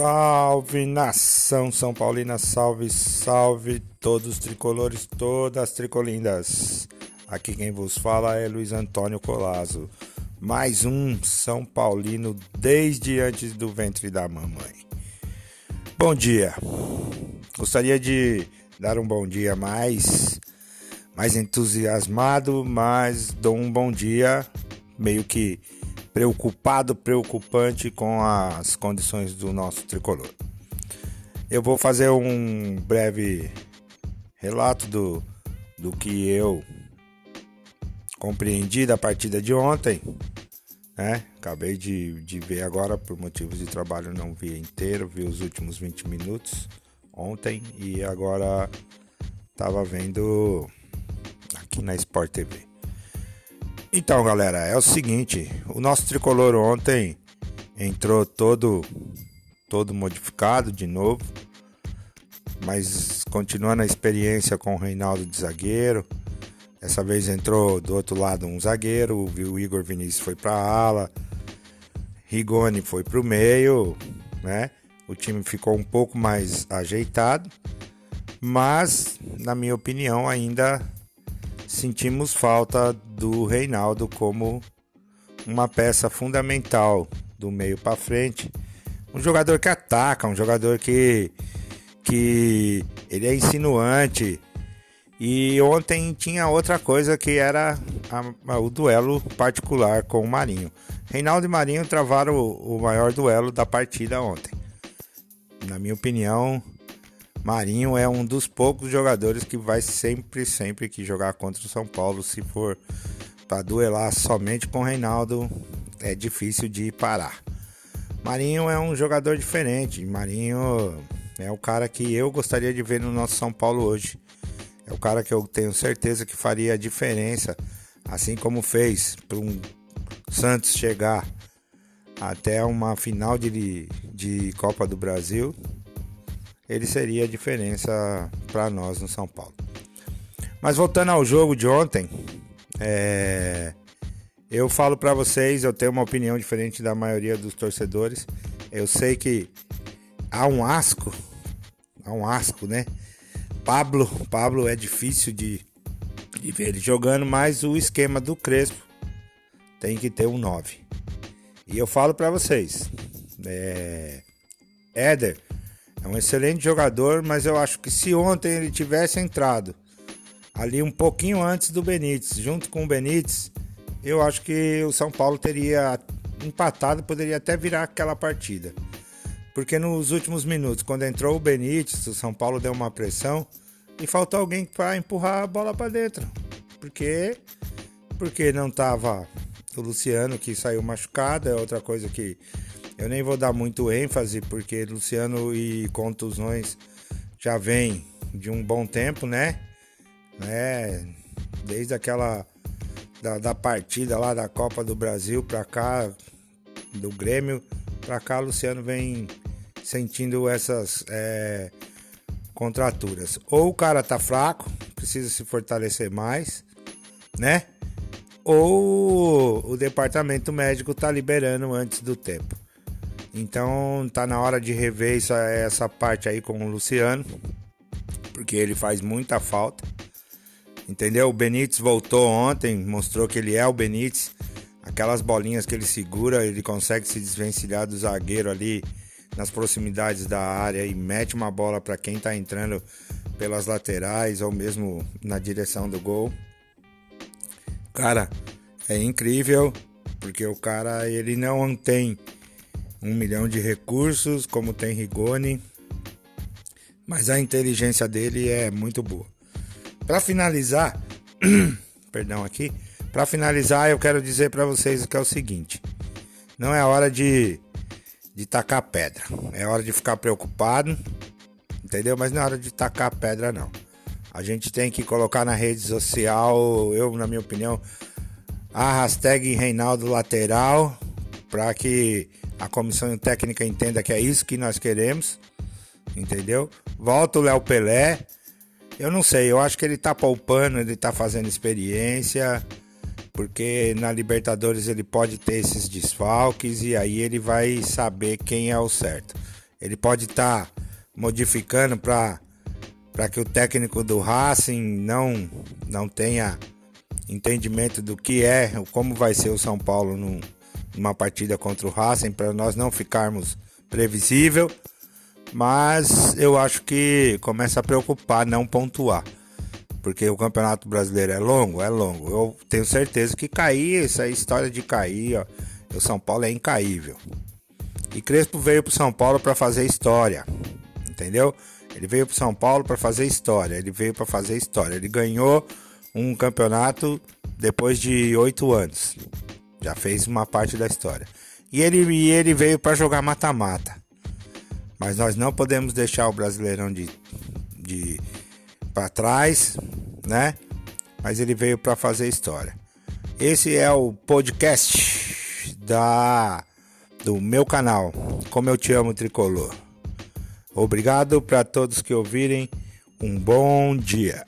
Salve nação São Paulina, salve, salve todos os tricolores, todas as tricolindas. Aqui quem vos fala é Luiz Antônio Colazo. Mais um São Paulino desde antes do ventre da mamãe. Bom dia. Gostaria de dar um bom dia mais mais entusiasmado, mas dou um bom dia meio que preocupado, preocupante com as condições do nosso tricolor. Eu vou fazer um breve relato do, do que eu compreendi da partida de ontem. Né? Acabei de, de ver agora, por motivos de trabalho, não vi inteiro, vi os últimos 20 minutos ontem e agora estava vendo aqui na Sport TV. Então, galera, é o seguinte, o nosso tricolor ontem entrou todo todo modificado de novo, mas continuando a experiência com o Reinaldo de zagueiro. Dessa vez entrou do outro lado um zagueiro, o Igor Vinícius foi para a ala, Rigoni foi para o meio, né? O time ficou um pouco mais ajeitado, mas na minha opinião ainda sentimos falta do Reinaldo como uma peça fundamental do meio para frente. Um jogador que ataca, um jogador que, que ele é insinuante. E ontem tinha outra coisa que era a, a, o duelo particular com o Marinho. Reinaldo e Marinho travaram o, o maior duelo da partida ontem. Na minha opinião, Marinho é um dos poucos jogadores que vai sempre, sempre que jogar contra o São Paulo, se for para duelar somente com o Reinaldo, é difícil de parar. Marinho é um jogador diferente. Marinho é o cara que eu gostaria de ver no nosso São Paulo hoje. É o cara que eu tenho certeza que faria a diferença, assim como fez para um Santos chegar até uma final de, de Copa do Brasil ele seria a diferença para nós no São Paulo. Mas voltando ao jogo de ontem, é... eu falo para vocês, eu tenho uma opinião diferente da maioria dos torcedores. Eu sei que há um asco, há um asco, né? Pablo, Pablo é difícil de, de ver ele jogando, mas o esquema do Crespo tem que ter um 9. E eu falo para vocês, é... Éder é um excelente jogador, mas eu acho que se ontem ele tivesse entrado ali um pouquinho antes do Benítez, junto com o Benítez, eu acho que o São Paulo teria empatado, poderia até virar aquela partida. Porque nos últimos minutos, quando entrou o Benítez, o São Paulo deu uma pressão e faltou alguém para empurrar a bola para dentro. Porque porque não tava o Luciano que saiu machucado, é outra coisa que eu nem vou dar muito ênfase, porque Luciano e contusões já vem de um bom tempo, né? né? Desde aquela da, da partida lá da Copa do Brasil pra cá, do Grêmio pra cá, Luciano vem sentindo essas é, contraturas. Ou o cara tá fraco, precisa se fortalecer mais, né? Ou o departamento médico tá liberando antes do tempo. Então tá na hora de rever essa, essa parte aí com o Luciano, porque ele faz muita falta. Entendeu? O Benítez voltou ontem, mostrou que ele é o Benítez. Aquelas bolinhas que ele segura, ele consegue se desvencilhar do zagueiro ali nas proximidades da área e mete uma bola para quem tá entrando pelas laterais ou mesmo na direção do gol. Cara, é incrível porque o cara ele não tem um milhão de recursos, como tem Rigoni, mas a inteligência dele é muito boa. Para finalizar, perdão aqui, para finalizar eu quero dizer para vocês que é o seguinte: não é hora de de tacar pedra, é hora de ficar preocupado, entendeu? Mas não é hora de tacar pedra não. A gente tem que colocar na rede social, eu na minha opinião, a hashtag Reinaldo Lateral para que a comissão técnica entenda que é isso que nós queremos, entendeu? Volta o Léo Pelé. Eu não sei, eu acho que ele tá poupando, ele tá fazendo experiência, porque na Libertadores ele pode ter esses desfalques e aí ele vai saber quem é o certo. Ele pode estar tá modificando para para que o técnico do Racing não não tenha entendimento do que é, como vai ser o São Paulo num, numa partida contra o Racing, para nós não ficarmos previsível. Mas eu acho que começa a preocupar não pontuar. Porque o Campeonato Brasileiro é longo, é longo. Eu tenho certeza que cair, essa história de cair, ó, o São Paulo é incaível. E Crespo veio para São Paulo para fazer história, entendeu? Ele veio para São Paulo para fazer história. Ele veio para fazer história. Ele ganhou um campeonato depois de oito anos. Já fez uma parte da história. E ele, e ele veio para jogar mata-mata. Mas nós não podemos deixar o Brasileirão de, de para trás, né? Mas ele veio para fazer história. Esse é o podcast da do meu canal, Como eu te amo tricolor. Obrigado para todos que ouvirem. Um bom dia.